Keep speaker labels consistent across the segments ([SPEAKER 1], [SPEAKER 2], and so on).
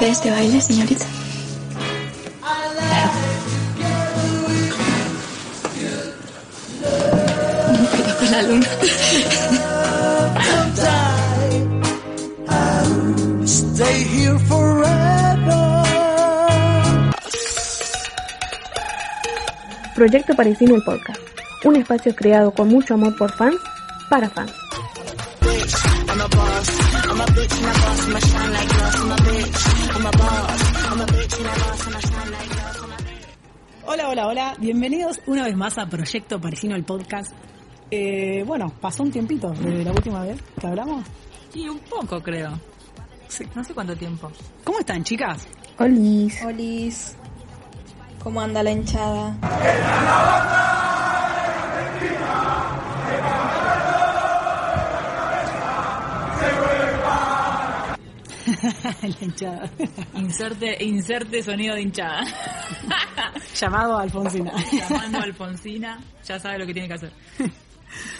[SPEAKER 1] of
[SPEAKER 2] ¿Me concede este baile, señorita? Cuidado con la luna.
[SPEAKER 1] stay here forever.
[SPEAKER 3] Proyecto Parisino el Podcast, un espacio creado con mucho amor por fans, para fans.
[SPEAKER 4] Hola, hola, hola. Bienvenidos una vez más a Proyecto Parisino, el podcast. Eh, bueno, pasó un tiempito desde la última vez que hablamos.
[SPEAKER 5] Y un poco, creo. No sé cuánto tiempo.
[SPEAKER 4] ¿Cómo están, chicas?
[SPEAKER 3] Olis.
[SPEAKER 2] Olis. ¿Cómo anda la hinchada?
[SPEAKER 4] la hinchada.
[SPEAKER 5] Inserte, inserte sonido de hinchada.
[SPEAKER 4] Llamado a Alfonsina.
[SPEAKER 5] Llamando a Alfonsina, ya sabe lo que tiene que hacer.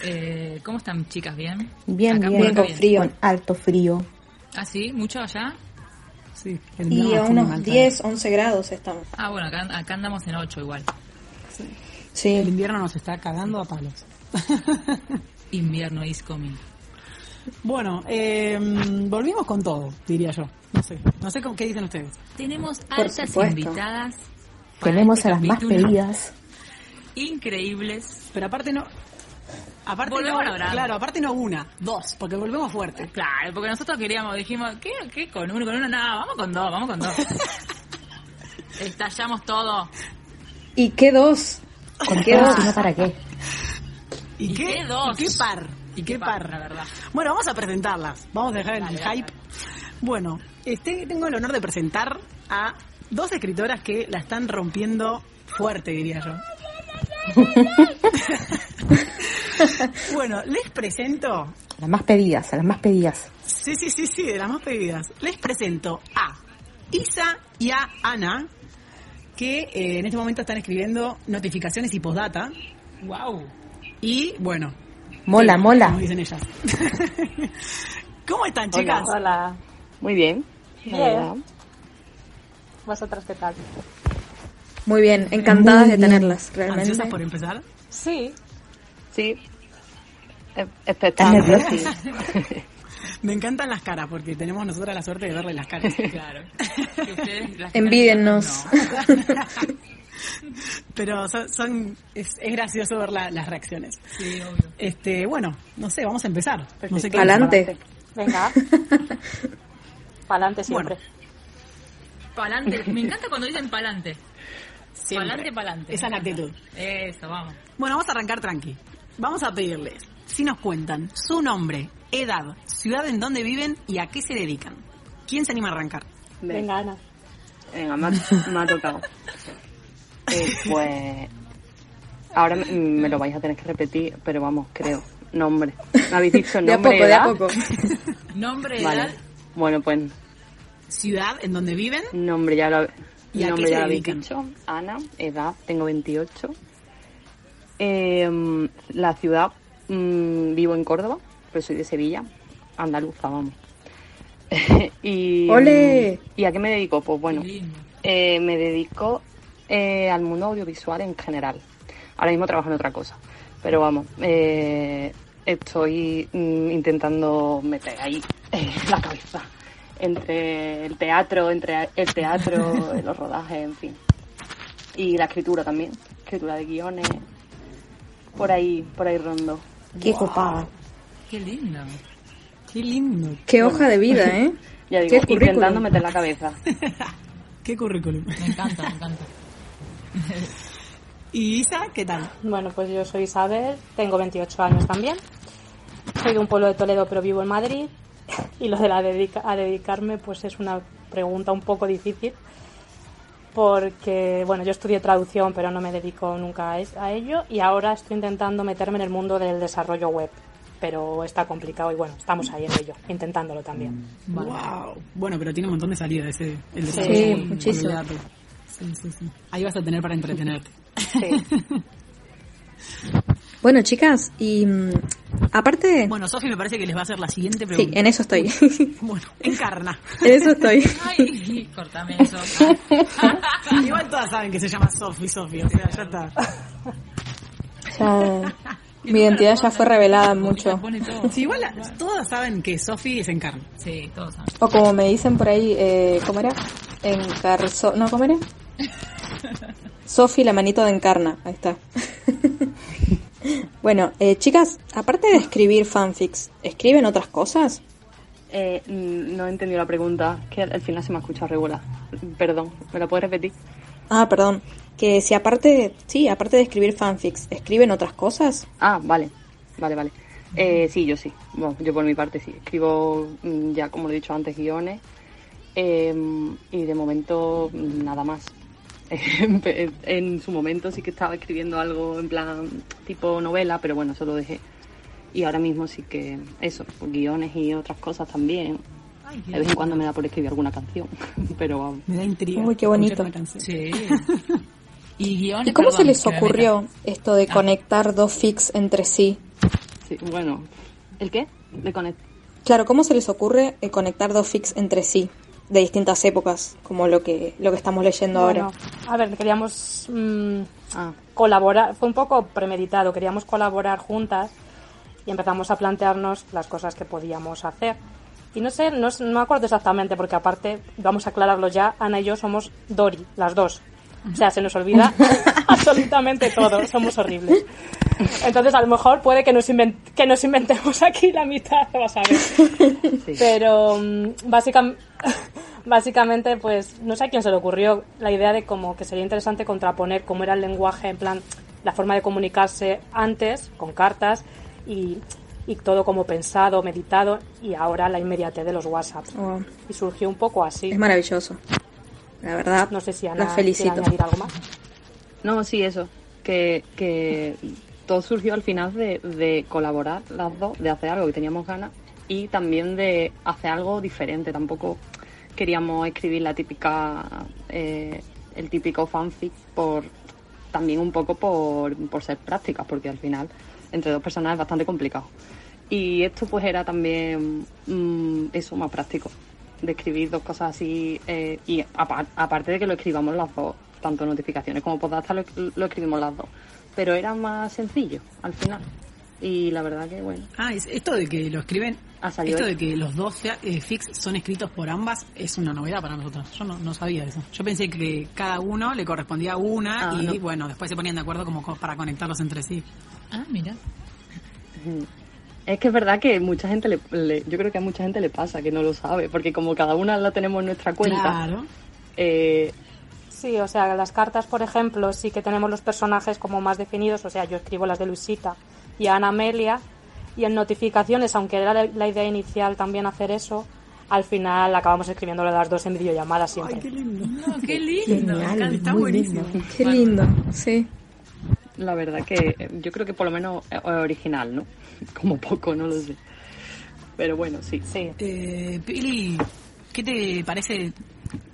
[SPEAKER 5] Eh, ¿Cómo están, chicas? ¿Bien?
[SPEAKER 3] Bien,
[SPEAKER 5] Acá
[SPEAKER 3] bien, con frío. Alto frío.
[SPEAKER 5] ¿Ah, sí? ¿Mucho allá?
[SPEAKER 4] Sí,
[SPEAKER 2] Y a unos
[SPEAKER 4] mal
[SPEAKER 2] 10, 11 grados estamos.
[SPEAKER 5] Ah, bueno, acá, acá andamos en 8 igual.
[SPEAKER 4] todavía. El
[SPEAKER 3] Sí.
[SPEAKER 4] invierno nos está cagando a palos.
[SPEAKER 5] Invierno is coming.
[SPEAKER 4] Bueno, eh, volvimos con todo, diría yo. No sé, no sé cómo, qué dicen ustedes.
[SPEAKER 5] Tenemos altas invitadas.
[SPEAKER 3] Tenemos
[SPEAKER 5] este
[SPEAKER 3] a las más pedidas.
[SPEAKER 5] Increíbles.
[SPEAKER 4] Pero aparte no... Aparte
[SPEAKER 5] Volvemos
[SPEAKER 4] no,
[SPEAKER 5] a lograr.
[SPEAKER 4] claro, aparte no una, dos, porque volvemos fuerte.
[SPEAKER 5] Claro, porque nosotros queríamos, dijimos, ¿qué, qué con uno? Con uno, nada, vamos con dos, vamos con dos. Estallamos todo.
[SPEAKER 2] ¿Y qué dos?
[SPEAKER 3] ¿Con
[SPEAKER 2] qué dos?
[SPEAKER 3] si no para qué?
[SPEAKER 4] ¿Y,
[SPEAKER 5] ¿Y
[SPEAKER 4] qué,
[SPEAKER 5] qué dos?
[SPEAKER 4] ¿Y qué par? ¿Y qué par?
[SPEAKER 5] la verdad.
[SPEAKER 4] Bueno, vamos a presentarlas. Vamos a dejar el
[SPEAKER 5] Dale,
[SPEAKER 4] hype. Bueno, este, tengo el honor de presentar a dos escritoras que la están rompiendo fuerte, diría yo. bueno, les presento.
[SPEAKER 3] A las más pedidas, a las más pedidas.
[SPEAKER 4] Sí, sí, sí, sí, de las más pedidas. Les presento a Isa y a Ana, que eh, en este momento están escribiendo notificaciones y postdata.
[SPEAKER 5] Wow.
[SPEAKER 4] Y bueno,
[SPEAKER 3] Mola,
[SPEAKER 4] Sí,
[SPEAKER 3] mola.
[SPEAKER 4] Como dicen ellas. ¿Cómo están, chicas?
[SPEAKER 6] Hola.
[SPEAKER 7] Muy bien.
[SPEAKER 6] Bien. ¿Vosotras qué tal?
[SPEAKER 2] Muy bien, encantadas
[SPEAKER 3] Muy
[SPEAKER 2] de tenerlas, realmente.
[SPEAKER 4] ¿Ansiosas por empezar?
[SPEAKER 6] Sí.
[SPEAKER 7] Sí. E-
[SPEAKER 3] nerviosa?
[SPEAKER 7] sí.
[SPEAKER 4] Me encantan las caras porque tenemos nosotras la suerte de verle las caras.
[SPEAKER 5] Claro.
[SPEAKER 2] Envídennos.
[SPEAKER 4] Pero son, son- es, es gracioso ver la- las reacciones.
[SPEAKER 5] Sí, obvio.
[SPEAKER 4] Este, bueno, no sé, vamos a empezar. No sé qué
[SPEAKER 2] Pa'lante.
[SPEAKER 6] Venga. Pa'lante siempre.
[SPEAKER 5] Pa'lante. Me encanta cuando dicen pa'lante.
[SPEAKER 4] Siempre.
[SPEAKER 5] Pa'lante, pa'lante.
[SPEAKER 4] Esa es la actitud.
[SPEAKER 5] Eso, vamos.
[SPEAKER 4] Bueno, vamos a arrancar tranqui. Vamos a pedirles, si nos cuentan su nombre, edad, ciudad en donde viven y a qué se dedican. ¿Quién se anima a arrancar?
[SPEAKER 6] Venga, Ana.
[SPEAKER 7] Venga, me ha, me ha tocado. Eh, pues. Ahora me, me lo vais a tener que repetir, pero vamos, creo. Nombre. ¿Me habéis dicho
[SPEAKER 2] De a
[SPEAKER 7] nombre?
[SPEAKER 2] de a
[SPEAKER 7] edad?
[SPEAKER 2] poco.
[SPEAKER 5] Nombre,
[SPEAKER 7] Vale.
[SPEAKER 5] edad.
[SPEAKER 7] Bueno, pues
[SPEAKER 4] Ciudad en donde viven.
[SPEAKER 7] nombre ya lo,
[SPEAKER 4] ¿Y a qué
[SPEAKER 7] nombre
[SPEAKER 4] se
[SPEAKER 7] ya lo habéis
[SPEAKER 4] dedican?
[SPEAKER 7] dicho. Ana, edad, tengo 28. Eh, la ciudad, mm, vivo en Córdoba, pero soy de Sevilla, andaluza, vamos. y,
[SPEAKER 2] ¡Ole!
[SPEAKER 7] ¿Y a qué me dedico? Pues bueno, eh, me dedico eh, al mundo audiovisual en general. Ahora mismo trabajo en otra cosa, pero vamos, eh, estoy mm, intentando meter ahí eh, la cabeza entre el teatro, entre el teatro, los rodajes, en fin. Y la escritura también, escritura de guiones, por ahí, por ahí rondo.
[SPEAKER 2] Qué copada.
[SPEAKER 5] Qué lindo.
[SPEAKER 4] Qué lindo.
[SPEAKER 2] Qué hoja de vida, ¿eh?
[SPEAKER 7] Ya
[SPEAKER 2] Qué
[SPEAKER 7] digo,
[SPEAKER 2] currículum.
[SPEAKER 7] intentando meter la cabeza.
[SPEAKER 4] qué currículum.
[SPEAKER 5] Me encanta, me encanta.
[SPEAKER 4] ¿Y Isa, qué tal?
[SPEAKER 6] Bueno, pues yo soy Isabel, tengo 28 años también. Soy de un pueblo de Toledo, pero vivo en Madrid. Y lo de la dedica- a dedicarme, pues es una pregunta un poco difícil. Porque, bueno, yo estudié traducción, pero no me dedico nunca a ello. Y ahora estoy intentando meterme en el mundo del desarrollo web. Pero está complicado y bueno, estamos ahí en ello, intentándolo también.
[SPEAKER 4] Wow. Bueno, pero tiene un montón de salida ese, el
[SPEAKER 6] Sí,
[SPEAKER 4] desarrollo.
[SPEAKER 2] muchísimo.
[SPEAKER 4] Sí, sí, sí. Ahí vas a tener para entretenerte.
[SPEAKER 6] Sí.
[SPEAKER 2] Bueno, chicas, y mm, aparte...
[SPEAKER 4] Bueno, Sofi me parece que les va a hacer la siguiente
[SPEAKER 2] sí,
[SPEAKER 4] pregunta.
[SPEAKER 2] en eso estoy.
[SPEAKER 4] Bueno, encarna.
[SPEAKER 2] en eso estoy.
[SPEAKER 5] Ay, cortame eso.
[SPEAKER 4] Igual todas saben que se llama Sofi, Sofi, o sea, ya está.
[SPEAKER 2] Ya, mi identidad ya fue revelada mucho.
[SPEAKER 4] Sí, igual la- todas saben que Sofi es encarna.
[SPEAKER 5] Sí, todos saben.
[SPEAKER 2] O como me dicen por ahí, eh, ¿cómo era? Encarso... ¿No, cómo era? Sofi, la manito de encarna. Ahí está. bueno, eh, chicas, aparte de escribir fanfics, ¿escriben otras cosas?
[SPEAKER 7] Eh, mm, no he entendido la pregunta, que al al final se me ha escuchado regular. Perdón, ¿me la puedes repetir?
[SPEAKER 2] Ah, perdón. Que si aparte, sí, aparte de escribir fanfics, ¿escriben otras cosas?
[SPEAKER 7] Ah, vale, vale, vale. Eh, sí, yo sí. Bueno, yo por mi parte sí. Escribo mm, ya, como lo he dicho antes, guiones. eh, y de momento mm, nada más. en, su momento sí que estaba escribiendo algo en plan tipo novela, pero bueno, eso lo dejé. Y ahora mismo sí que eso, pues, guiones y otras cosas también. De vez en cuando me da por escribir alguna canción, pero vamos.
[SPEAKER 4] Me da intriga.
[SPEAKER 2] Uy, qué bonito.
[SPEAKER 5] Sí. Y guiones.
[SPEAKER 2] ¿Y cómo
[SPEAKER 5] perdón,
[SPEAKER 2] se les ocurrió esto de
[SPEAKER 5] Ah.
[SPEAKER 2] conectar dos fics entre sí?
[SPEAKER 7] Sí, bueno, ¿el qué? De
[SPEAKER 2] Claro, ¿cómo se les ocurre eh, conectar dos fics entre sí de distintas épocas, como lo que lo que estamos leyendo
[SPEAKER 6] Bueno,
[SPEAKER 2] ahora?
[SPEAKER 6] a ver, queríamos mm,
[SPEAKER 7] Ah,
[SPEAKER 6] colaborar, fue un poco premeditado, queríamos colaborar juntas y empezamos a plantearnos las cosas que podíamos hacer. Y no sé, no, no me acuerdo exactamente, porque aparte, vamos a aclararlo ya, Ana y yo somos Dori, las dos. O sea, se nos olvida absolutamente todo, somos horribles. Entonces, a lo mejor puede que nos, que nos inventemos aquí la mitad, vas a ver.
[SPEAKER 7] sí.
[SPEAKER 6] Pero básica- básicamente, pues no sé a quién se le ocurrió la idea de como que sería interesante contraponer cómo era el lenguaje, en plan, la forma de comunicarse antes, con cartas, y, y todo como pensado, meditado, y ahora la inmediatez de los WhatsApp. Y surgió un poco así.
[SPEAKER 2] es maravilloso. La verdad,
[SPEAKER 6] No sé si Ana
[SPEAKER 2] las felicito.
[SPEAKER 6] añadir algo más.
[SPEAKER 7] No, sí, eso. Que, que todo surgió al final de, de colaborar las dos, de hacer algo que teníamos ganas y también de hacer algo diferente. Tampoco queríamos escribir la típica, eh, el típico fanfic por también un poco por, por ser prácticas, porque al final entre dos personas es bastante complicado. Y esto pues era también mm, eso más práctico, de escribir dos cosas así eh, y apa- aparte de que lo escribamos las dos, tanto notificaciones como postdata lo, lo escribimos las dos, pero era más sencillo al final. Y la verdad que bueno,
[SPEAKER 4] Ah, es- esto de que lo escriben,
[SPEAKER 7] Ha salido
[SPEAKER 4] esto de que los dos eh, fics son escritos por ambas es una novedad para nosotros. Yo no, no sabía eso. Yo pensé que cada uno le correspondía una
[SPEAKER 7] Ah,
[SPEAKER 4] y
[SPEAKER 7] no.
[SPEAKER 4] bueno, después se ponían de acuerdo como co- para conectarlos entre sí.
[SPEAKER 5] Ah, mira.
[SPEAKER 7] Es que es verdad que mucha gente le, le- yo creo que a mucha gente le pasa que no lo sabe, porque como cada una la tenemos en nuestra cuenta,
[SPEAKER 4] Claro.
[SPEAKER 7] eh,
[SPEAKER 6] Sí, o sea, las cartas, por ejemplo, sí que tenemos los personajes como más definidos. O sea, yo escribo las de Luisita y Ana Amelia. Y en notificaciones, aunque era la, idea inicial también hacer eso, al final acabamos escribiendo las dos en videollamada siempre.
[SPEAKER 4] Ay, qué lindo.
[SPEAKER 5] No, qué lindo. me encanta.
[SPEAKER 4] Está buenísimo.
[SPEAKER 2] Qué lindo, sí.
[SPEAKER 7] La verdad que eh, yo creo que por lo menos es original, ¿no? Como poco, no lo sé. Pero bueno, sí.
[SPEAKER 6] Sí.
[SPEAKER 4] Eh, Pili, ¿qué te parece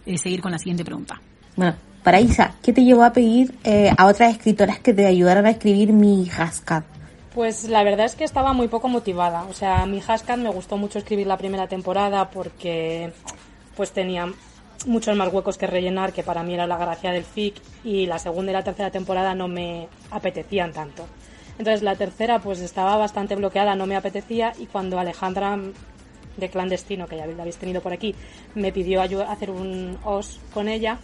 [SPEAKER 4] eh, seguir con la siguiente pregunta?
[SPEAKER 8] Bueno, para Isa, ¿qué te llevó a pedir eh, a otras escritoras que te ayudaran a escribir mi Haskell?
[SPEAKER 6] Pues la verdad es que estaba muy poco motivada. O sea, mi Hascat me gustó mucho escribir la primera temporada porque pues tenía muchos más huecos que rellenar, que para mí era la gracia del FIC, y la segunda y la tercera temporada no me apetecían tanto. Entonces la tercera pues estaba bastante bloqueada, no me apetecía, y cuando Alejandra de Clandestino, que ya la habéis tenido por aquí, me pidió ayu- hacer un OS con ella,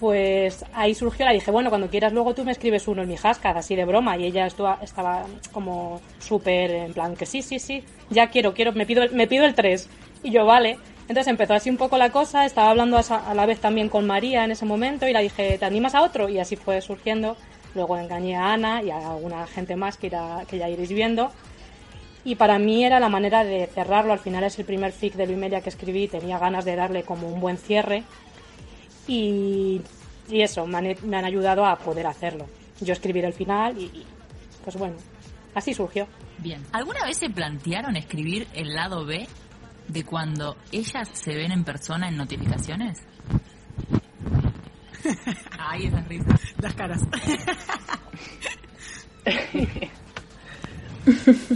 [SPEAKER 6] pues ahí surgió, la dije, bueno, cuando quieras luego tú me escribes uno en mi hashtag, así de broma, y ella estaba como súper en plan que sí, sí, sí, ya quiero, quiero, me pido, me pido el 3, y yo vale. Entonces empezó así un poco la cosa, estaba hablando a, la vez también con María en ese momento y la dije, ¿te animas a otro? Y así fue surgiendo. Luego engañé a Ana y a alguna gente más que, ya iréis viendo. Y para mí era la manera de cerrarlo. Al final es el primer fic de Luimelia que escribí. Tenía ganas de darle como un buen cierre. Y, eso, me han, me han ayudado a poder hacerlo. Yo escribir el final y, y, pues bueno, así surgió.
[SPEAKER 5] Bien. ¿Alguna vez se plantearon escribir el lado B de cuando ellas se ven en persona en notificaciones? Ay, esas risas.
[SPEAKER 4] Las caras.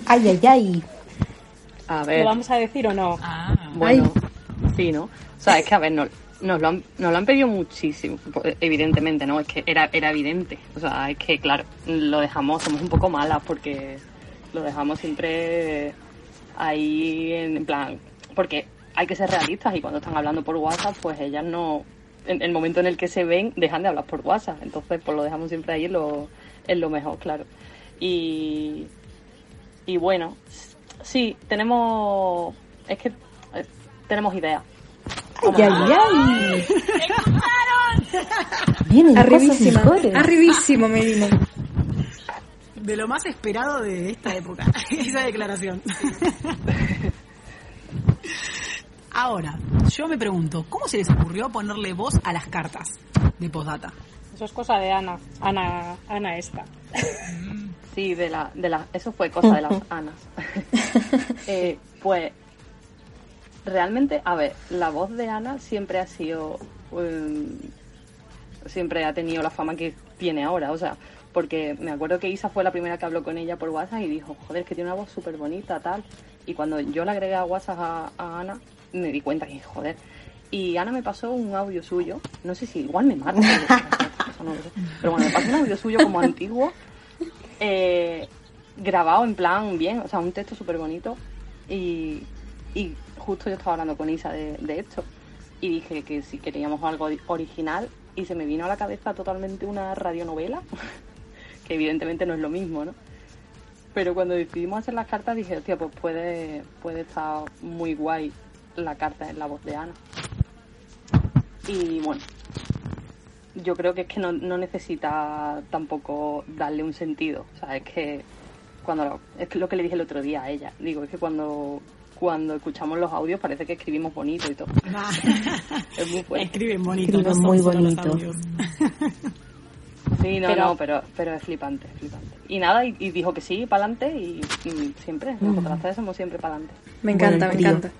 [SPEAKER 8] Ay, ay, ay.
[SPEAKER 7] A
[SPEAKER 6] ¿Lo
[SPEAKER 7] ver,
[SPEAKER 6] vamos a decir o no?
[SPEAKER 5] Ah,
[SPEAKER 7] bueno, sí, ¿no? O sea, es que a ver, nos, nos, lo, han, nos lo han pedido muchísimo, pues, evidentemente, ¿no? Es que era, era evidente. O sea, es que, claro, lo dejamos, somos un poco malas porque lo dejamos siempre ahí en, en plan, porque hay que ser realistas y cuando están hablando por WhatsApp, pues ellas no, en el momento en el que se ven, dejan de hablar por WhatsApp. Entonces, pues lo dejamos siempre ahí en lo, en lo mejor, claro. Y, y bueno, sí, tenemos, es que eh, tenemos ideas.
[SPEAKER 8] Ay, ay, ay. Vienen cosas
[SPEAKER 2] Arribísima.
[SPEAKER 8] mejores.
[SPEAKER 2] Arribísimo, Medina.
[SPEAKER 4] De lo más esperado de esta época, esa declaración. Ahora, yo me pregunto, ¿cómo se les ocurrió ponerle voz a las cartas de postdata?
[SPEAKER 6] Eso es cosa de Ana. Ana, Ana esta.
[SPEAKER 7] Sí, de la, de la, eso fue cosa de las Anas. Eh, pues realmente, a ver, la voz de Ana siempre ha sido, um, siempre ha tenido la fama que tiene ahora, o sea, porque me acuerdo que Isa fue la primera que habló con ella por WhatsApp y dijo, joder, es que tiene una voz súper bonita, tal. Y cuando yo la agregué a WhatsApp a, a Ana, me di cuenta que, joder. Y Ana me pasó un audio suyo, no sé si igual me mata, no lo sé. pero bueno, me pasó un audio suyo como antiguo, eh, grabado en plan bien, o sea, un texto súper bonito. Y, justo yo estaba hablando con Isa de, de esto. Y dije que si queríamos algo original. Y se me vino a la cabeza totalmente una radionovela, que evidentemente no es lo mismo, ¿no? Pero cuando decidimos hacer las cartas dije, hostia, pues puede, puede estar muy guay la carta en la voz de Ana. Y bueno, yo creo que es que no, no necesita tampoco darle un sentido. O sea, es que cuando lo- es que lo que le dije el otro día a ella. Digo, es que cuando cuando escuchamos los audios parece que escribimos bonito y todo. Es muy fuerte.
[SPEAKER 4] Escriben bonito,
[SPEAKER 8] Escriben
[SPEAKER 4] no son
[SPEAKER 8] muy bonito.
[SPEAKER 7] Sí, no,
[SPEAKER 6] Pero-
[SPEAKER 7] no, pero, pero es flipante, es flipante. Y nada, y, y dijo que sí, para adelante y, y siempre, nosotras tres somos siempre para adelante.
[SPEAKER 2] Me encanta, me encanta.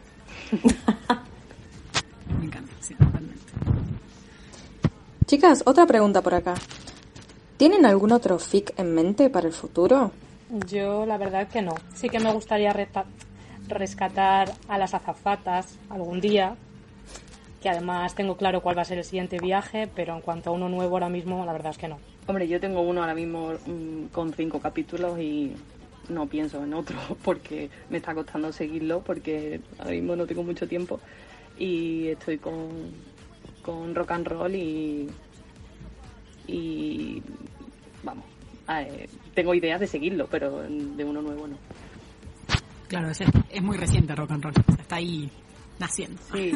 [SPEAKER 4] Me encanta, sí, totalmente.
[SPEAKER 2] Chicas, otra pregunta por acá. ¿Tienen algún otro fic en mente para el futuro?
[SPEAKER 6] Yo la verdad que no. Sí que me gustaría rescatar a las azafatas algún día, que además tengo claro cuál va a ser el siguiente viaje, pero en cuanto a uno nuevo ahora mismo, la verdad es que no.
[SPEAKER 7] Hombre, yo tengo uno ahora mismo mm, con cinco capítulos y no pienso en otro porque me está costando seguirlo porque ahora mismo no tengo mucho tiempo y estoy con, con rock and roll y, y vamos, eh, tengo ideas de seguirlo, pero de uno nuevo no.
[SPEAKER 4] Claro, es, es muy reciente rock and roll. Está ahí naciendo.
[SPEAKER 7] Sí.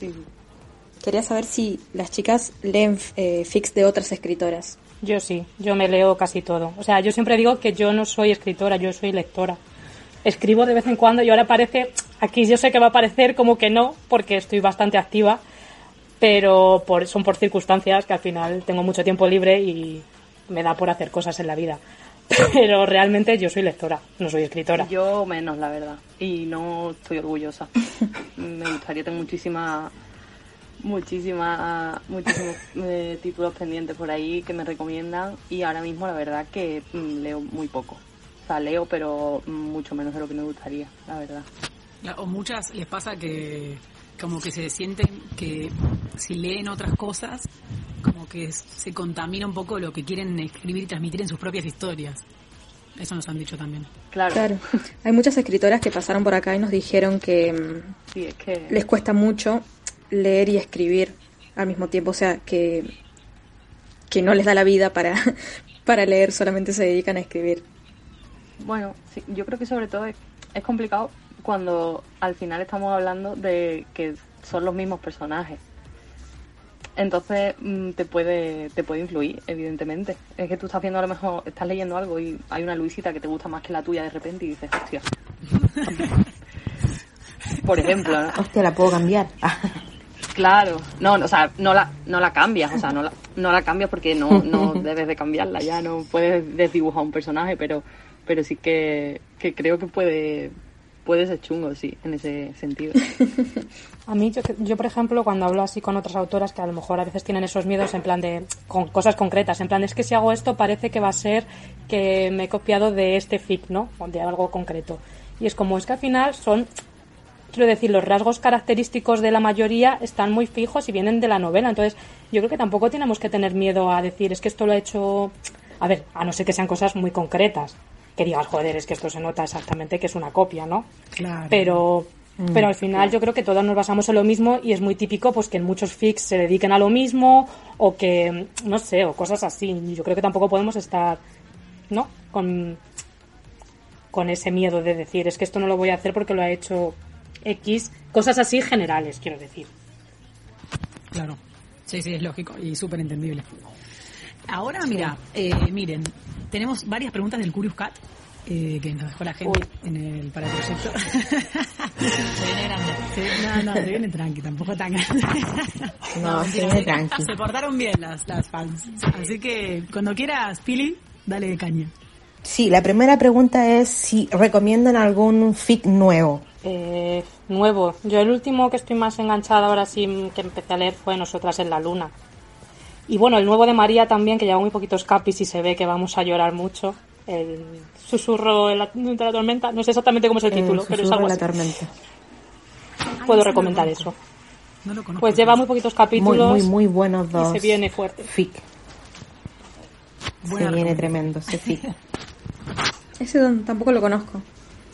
[SPEAKER 7] sí.
[SPEAKER 2] Quería saber si las chicas leen eh, fics de otras escritoras.
[SPEAKER 6] Yo sí, yo me leo casi todo. O sea, yo siempre digo que yo no soy escritora, yo soy lectora. Escribo de vez en cuando y ahora parece, aquí yo sé que va a parecer como que no, porque estoy bastante activa, pero por, son por circunstancias que al final tengo mucho tiempo libre y me da por hacer cosas en la vida. Pero realmente yo soy lectora, no soy escritora.
[SPEAKER 7] Yo menos, la verdad. Y no estoy orgullosa. Me gustaría tener muchísimas muchísimas muchísimos eh, títulos pendientes por ahí que me recomiendan y ahora mismo la verdad que mm, leo muy poco. O sea, leo pero mm, mucho menos de lo que me gustaría, la verdad.
[SPEAKER 4] O muchas les pasa que como que se sienten que si leen otras cosas, como que se contamina un poco lo que quieren escribir y transmitir en sus propias historias. Eso nos han dicho también.
[SPEAKER 7] Claro.
[SPEAKER 2] Claro. Hay muchas escritoras que pasaron por acá y nos dijeron que
[SPEAKER 7] Sí, es que
[SPEAKER 2] les cuesta mucho leer y escribir al mismo tiempo, o sea, que, que no les da la vida para, para leer, solamente se dedican a escribir.
[SPEAKER 7] Bueno, sí, yo creo que sobre todo es, es complicado cuando al final estamos hablando de que son los mismos personajes. Entonces mm, te puede te puede influir, evidentemente. Es que tú estás viendo a lo mejor, estás leyendo algo y hay una Luisita que te gusta más que la tuya de repente y dices, hostia. Por ejemplo, ¿no?
[SPEAKER 8] Hostia, la puedo cambiar.
[SPEAKER 7] Claro, no, no, o sea, no la, no la cambias, o sea, no la, no la cambias porque no, no debes de cambiarla, ya no puedes desdibujar un personaje, pero, pero sí que, que creo que puede, puede ser chungo, sí, en ese sentido.
[SPEAKER 6] A mí, yo, yo, por ejemplo, cuando hablo así con otras autoras que a lo mejor a veces tienen esos miedos en plan de, con cosas concretas, en plan, es que si hago esto parece que va a ser que me he copiado de este fic, ¿no? O de algo concreto. Y es como, es que al final son, quiero decir, los rasgos característicos de la mayoría están muy fijos y vienen de la novela. Entonces, yo creo que tampoco tenemos que tener miedo a decir, es que esto lo he hecho, a ver, a no ser que sean cosas muy concretas. Que digas, joder, es que esto se nota exactamente que es una copia, ¿no?
[SPEAKER 4] Claro.
[SPEAKER 6] Pero, pero al final yo creo que todos nos basamos en lo mismo y es muy típico pues que en muchos fics se dediquen a lo mismo o que, no sé, o cosas así. Yo creo que tampoco podemos estar, ¿no? Con, con ese miedo de decir, es que esto no lo voy a hacer porque lo ha hecho X. Cosas así generales, quiero decir.
[SPEAKER 4] Claro. Sí, sí, es lógico y súper entendible. Ahora, mira, eh, miren, tenemos varias preguntas del Curious Cat eh, que nos dejó la gente en el para el proyecto.
[SPEAKER 5] Se viene grande.
[SPEAKER 4] Sí, no, no, se viene tranqui, tampoco tan grande.
[SPEAKER 8] No, se viene tranqui.
[SPEAKER 4] Se portaron bien las, las fans. Así que cuando quieras, Pili, dale de caña.
[SPEAKER 8] Sí, la primera pregunta es si recomiendan algún fic nuevo.
[SPEAKER 6] Eh, nuevo. Yo el último que estoy más enganchada ahora sí que empecé a leer fue Nosotras en la Luna. Y bueno, el nuevo de María también, que lleva muy poquitos capis y se ve que vamos a llorar mucho. El susurro de la, de la tormenta. No sé exactamente cómo es el título, pero es
[SPEAKER 8] Susurro
[SPEAKER 6] algo
[SPEAKER 8] en la
[SPEAKER 6] así.
[SPEAKER 8] tormenta.
[SPEAKER 6] Puedo
[SPEAKER 4] Ay,
[SPEAKER 6] recomendar eso.
[SPEAKER 4] No lo conozco.
[SPEAKER 6] Pues lleva muy poquitos capítulos
[SPEAKER 8] muy, muy buenos dos.
[SPEAKER 6] y se viene fuerte.
[SPEAKER 8] Fic.
[SPEAKER 4] Buena
[SPEAKER 8] se viene tremendo ese fic.
[SPEAKER 2] Ese don- tampoco lo conozco.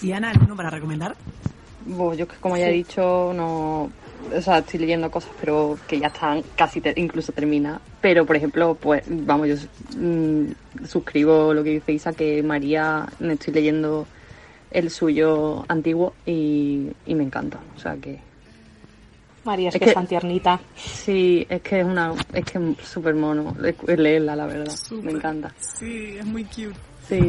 [SPEAKER 4] ¿Y Ana, alguno para recomendar?
[SPEAKER 7] Bueno, yo que como ya he dicho, no. O sea, estoy leyendo cosas, pero que ya están casi te- incluso termina. Pero, por ejemplo, pues, vamos, yo mm, suscribo lo que dice Isa, que María, me estoy leyendo el suyo antiguo y, y me encanta. O sea que.
[SPEAKER 6] María es,
[SPEAKER 7] Es
[SPEAKER 6] que,
[SPEAKER 7] que-
[SPEAKER 6] es tan tiernita.
[SPEAKER 7] Sí, es que es una. Es que es súper mono es leerla, la verdad. Me encanta.
[SPEAKER 4] Sí, es muy cute.
[SPEAKER 7] Sí.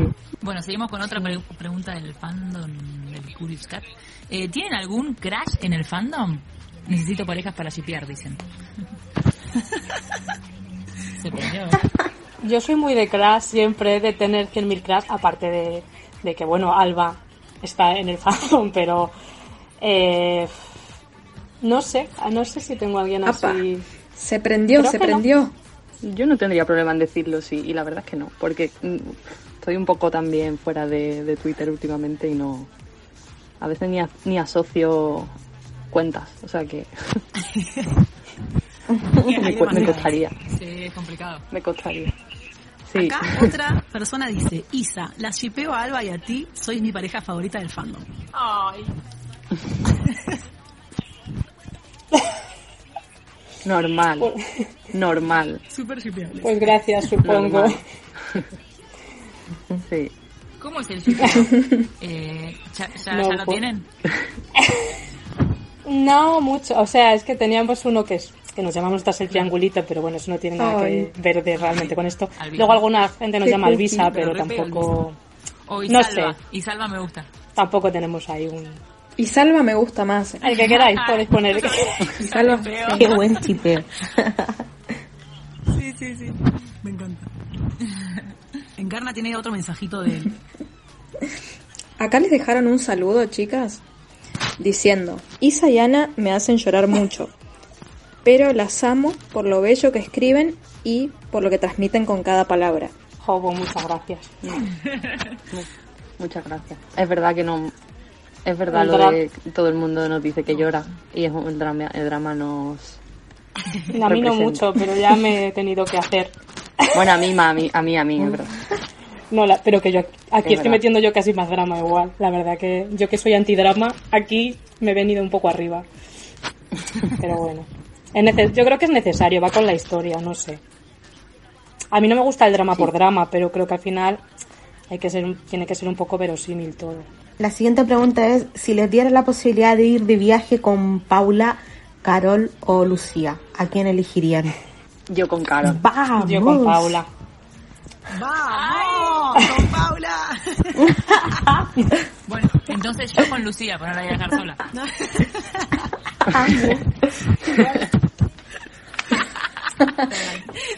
[SPEAKER 5] Bueno, seguimos con otra pre- pregunta del fandom del Curious Cat. Eh, ¿Tienen algún crash en el fandom? Necesito parejas para shipear, dicen. Se ¿eh?
[SPEAKER 6] Yo soy muy de crash siempre, de tener 100.000 crash, aparte de, de que, bueno, Alba está en el fandom, pero eh, no sé, no sé si tengo a alguien
[SPEAKER 2] Apa.
[SPEAKER 6] así.
[SPEAKER 2] Se prendió,
[SPEAKER 6] Creo
[SPEAKER 2] se
[SPEAKER 6] no.
[SPEAKER 2] prendió.
[SPEAKER 7] Yo no tendría problema en decirlo, sí, y la verdad es que no, porque mm, estoy un poco también fuera de, de Twitter últimamente y no. A veces ni, a- ni asocio cuentas, o sea que me, cu- costaría,
[SPEAKER 5] Sí, es complicado.
[SPEAKER 7] me costaría. Sí,
[SPEAKER 4] Acá otra persona dice, Isa, la shipeo a Alba y a ti, sois mi pareja favorita del fandom.
[SPEAKER 6] Ay.
[SPEAKER 7] normal, normal,
[SPEAKER 4] Súper shipeable.
[SPEAKER 6] Pues gracias, supongo.
[SPEAKER 7] normal. Sí.
[SPEAKER 5] ¿Cómo es el shipeo? Eh, ¿Ya, ya-
[SPEAKER 6] No,
[SPEAKER 5] ya lo
[SPEAKER 6] pues-
[SPEAKER 5] tienen?
[SPEAKER 6] No mucho, o sea, es que teníamos uno que es que nos llamamos nosotras el triangulito, pero bueno, eso no tiene nada
[SPEAKER 2] Ay.
[SPEAKER 6] que ver de realmente con esto.
[SPEAKER 5] Alvisa.
[SPEAKER 6] Luego alguna gente nos
[SPEAKER 2] Qué
[SPEAKER 6] llama Alvisa, pero tampoco
[SPEAKER 5] O
[SPEAKER 6] No sé.
[SPEAKER 5] Isalva me gusta.
[SPEAKER 6] tampoco tenemos ahí un
[SPEAKER 2] Y Salva me gusta más.
[SPEAKER 6] el que queráis podéis poner
[SPEAKER 2] Y Salva,
[SPEAKER 8] Qué buen chipeo.
[SPEAKER 4] Sí, sí, sí. Me encanta. Encarna tiene otro mensajito de él.
[SPEAKER 2] Acá les dejaron un saludo, chicas, diciendo, Isa y Ana me hacen llorar mucho, pero las amo por lo bello que escriben y por lo que transmiten con cada palabra.
[SPEAKER 6] Jobo, muchas gracias.
[SPEAKER 7] Muchas gracias. Es verdad que no. Es verdad
[SPEAKER 6] El
[SPEAKER 7] lo de todo el mundo nos dice que llora y es un- el drama, el drama nos.
[SPEAKER 6] A mí no mucho, pero ya me he tenido que hacer.
[SPEAKER 7] Bueno, a mí, a mí, a mí, a mí, es verdad.
[SPEAKER 6] No, la- pero que yo aquí
[SPEAKER 7] Es
[SPEAKER 6] estoy metiendo yo casi más drama igual. La verdad que yo que soy antidrama, aquí me he venido un poco arriba. Pero bueno. Es yo creo que es necesario, va con la historia, no sé. A mí no me gusta el drama por drama, pero creo que al final hay que ser, un- tiene que ser un poco verosímil todo.
[SPEAKER 8] La siguiente pregunta es, si les diera la posibilidad de ir de viaje con Paula, Carol o Lucía, ¿a quién elegirían?
[SPEAKER 7] Yo con Carol.
[SPEAKER 8] Vamos.
[SPEAKER 6] Yo con Paula.
[SPEAKER 4] ¡Vamos! ¡Con Paula!
[SPEAKER 5] Bueno, entonces yo con Lucía, para no la voy a dejar sola.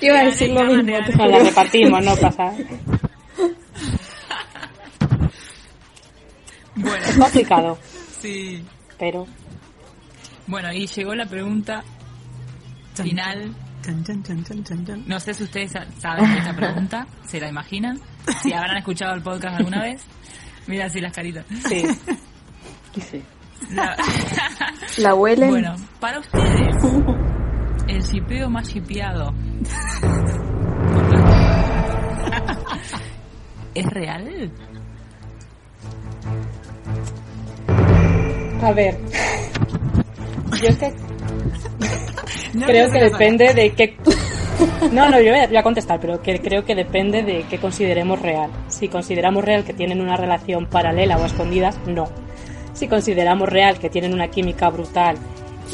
[SPEAKER 2] Iba a decir lo mismo.
[SPEAKER 6] la repartimos, no pasa.
[SPEAKER 5] Bueno,
[SPEAKER 6] Es complicado,
[SPEAKER 5] sí.
[SPEAKER 6] pero
[SPEAKER 5] Bueno, y llegó la pregunta final.
[SPEAKER 4] Chan, chan, chan, chan, chan, chan.
[SPEAKER 5] No sé si ustedes sa- saben esta pregunta, se la imaginan, si habrán escuchado el podcast alguna vez. Mira así las caritas.
[SPEAKER 6] sí.
[SPEAKER 7] Sí.
[SPEAKER 5] La-
[SPEAKER 2] La huelen.
[SPEAKER 5] Bueno, para ustedes, el shipeo más shipeado ¿es real?
[SPEAKER 6] A ver. Yo es que
[SPEAKER 4] No,
[SPEAKER 6] creo
[SPEAKER 4] no
[SPEAKER 6] que depende de qué. No, no, yo voy a, voy a contestar, pero que creo que depende de qué consideremos real. Si consideramos real que tienen una relación paralela o a escondidas, no. Si consideramos real que tienen una química brutal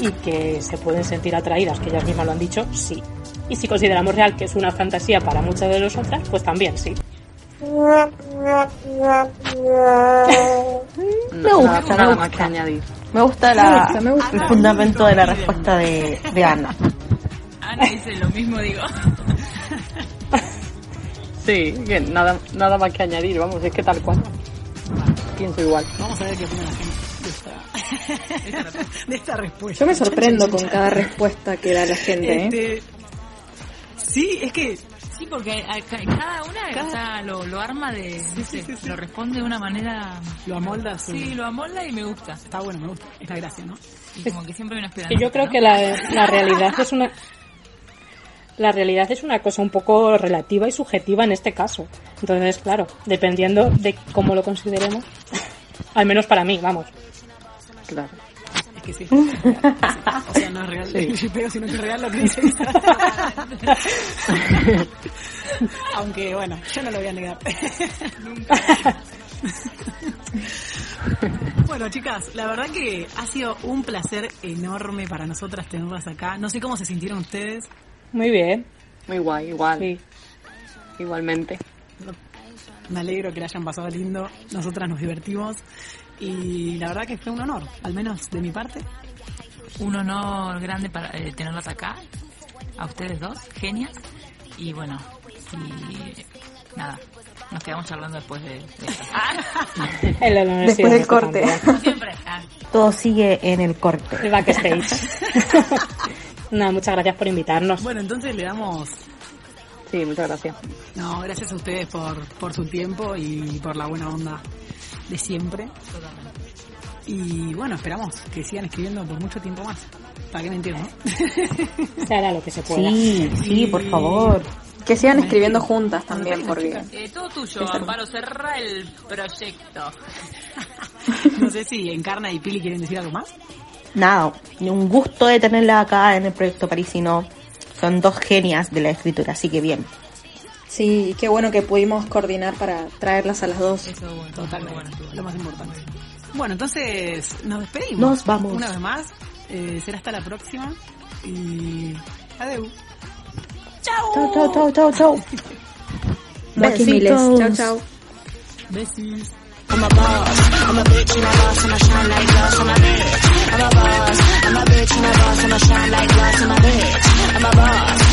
[SPEAKER 6] y que se pueden sentir atraídas, que ellas mismas lo han dicho, sí. Y si consideramos real que es una fantasía para muchas de nosotras, pues también sí.
[SPEAKER 8] Me gusta, me
[SPEAKER 7] nada
[SPEAKER 8] gusta.
[SPEAKER 7] más que añadir.
[SPEAKER 8] Me gusta, la-
[SPEAKER 2] Me gusta, me gusta.
[SPEAKER 8] el fundamento de la respuesta de, de Ana.
[SPEAKER 5] Ana dice lo mismo, digo.
[SPEAKER 7] Sí, que nada, nada más que añadir, vamos, es que tal cual. Pienso igual.
[SPEAKER 4] Vamos a ver qué opina la gente de esta, de esta respuesta.
[SPEAKER 2] Yo me sorprendo con cada respuesta que da la gente, ¿eh?
[SPEAKER 4] Este, sí, es que
[SPEAKER 5] Sí, porque a- ca- cada una está- lo, lo arma de, no sé, lo responde de una manera...
[SPEAKER 4] lo amolda.
[SPEAKER 5] Sí, lo amolda y me gusta.
[SPEAKER 4] Está bueno, me gusta. Esta gracia, ¿no?
[SPEAKER 5] Y como que siempre hay una esperanza.
[SPEAKER 6] Y yo creo que la, la realidad es una la realidad es una cosa un poco relativa y subjetiva en este caso. Entonces, claro, dependiendo de cómo lo consideremos, al menos para mí, vamos.
[SPEAKER 7] Claro.
[SPEAKER 4] Que sí. O sea, no es real el shipeo, sino que es real lo que dice. Aunque, bueno, yo no lo voy a negar. Bueno, chicas, la verdad que ha sido un placer enorme para nosotras tenerlas acá. No sé cómo se sintieron ustedes.
[SPEAKER 6] Muy bien.
[SPEAKER 7] Muy guay, igual.
[SPEAKER 6] Sí.
[SPEAKER 7] Igualmente.
[SPEAKER 4] Me alegro que la hayan pasado lindo. Nosotras nos divertimos. Y la verdad que fue un honor, al menos de mi parte.
[SPEAKER 5] Un honor grande para eh, tenerlas acá, a ustedes dos, genias. Y bueno, y nada, nos quedamos charlando después de, de esto.
[SPEAKER 6] El honor ha
[SPEAKER 2] Después del corte.
[SPEAKER 5] siempre. Ah,
[SPEAKER 8] Todo sigue en el corte.
[SPEAKER 6] El backstage. Nada, muchas gracias por invitarnos.
[SPEAKER 4] Bueno, entonces le damos
[SPEAKER 7] Sí, muchas gracias.
[SPEAKER 4] No, gracias a ustedes por, por su tiempo y por la buena onda de siempre. Y bueno, esperamos que sigan escribiendo por mucho tiempo más. ¿Para qué mentir, no?
[SPEAKER 6] Se hará lo que se pueda.
[SPEAKER 8] Sí, sí, por favor.
[SPEAKER 2] Que sigan escribiendo juntas también, porque
[SPEAKER 5] eh, todo tuyo, Amparo, cerra el proyecto.
[SPEAKER 4] No sé si Encarna y Pili quieren decir algo más.
[SPEAKER 8] Nada, un gusto de tenerla acá en el proyecto parisino. Son dos genias de la escritura, así que bien.
[SPEAKER 2] Sí, y qué bueno que pudimos coordinar para traerlas a las dos.
[SPEAKER 5] Eso, bueno,
[SPEAKER 4] Totalmente,
[SPEAKER 5] bueno,
[SPEAKER 4] lo más importante. Bueno, entonces nos despedimos.
[SPEAKER 8] Nos vamos.
[SPEAKER 4] Una vez más. Eh, será hasta la próxima. Y adeu.
[SPEAKER 8] Chau, chau, chau, chau, chau. Besitos.
[SPEAKER 2] Chao, chao.
[SPEAKER 4] Besis.
[SPEAKER 1] I'm a boss. I'm a bitch and a boss. I'ma shine like glass on my bitch. I'm a boss. I'm a bitch and a boss. I'ma shine like glass on my bitch. I'm a boss.